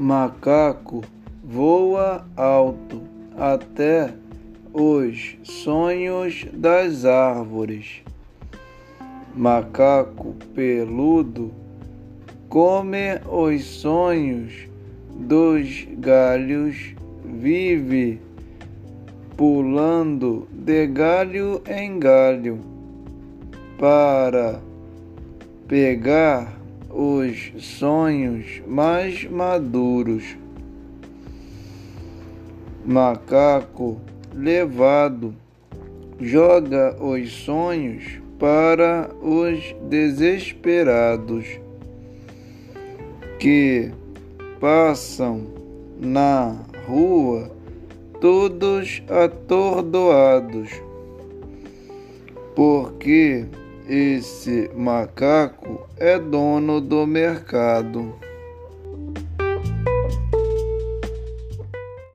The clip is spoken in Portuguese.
Macaco voa alto até os sonhos das árvores. Macaco peludo come os sonhos dos galhos, vive pulando de galho em galho para pegar os sonhos mais maduros. Macaco levado joga os sonhos para os desesperados que passam na rua todos atordoados, porque esse macaco é dono do mercado.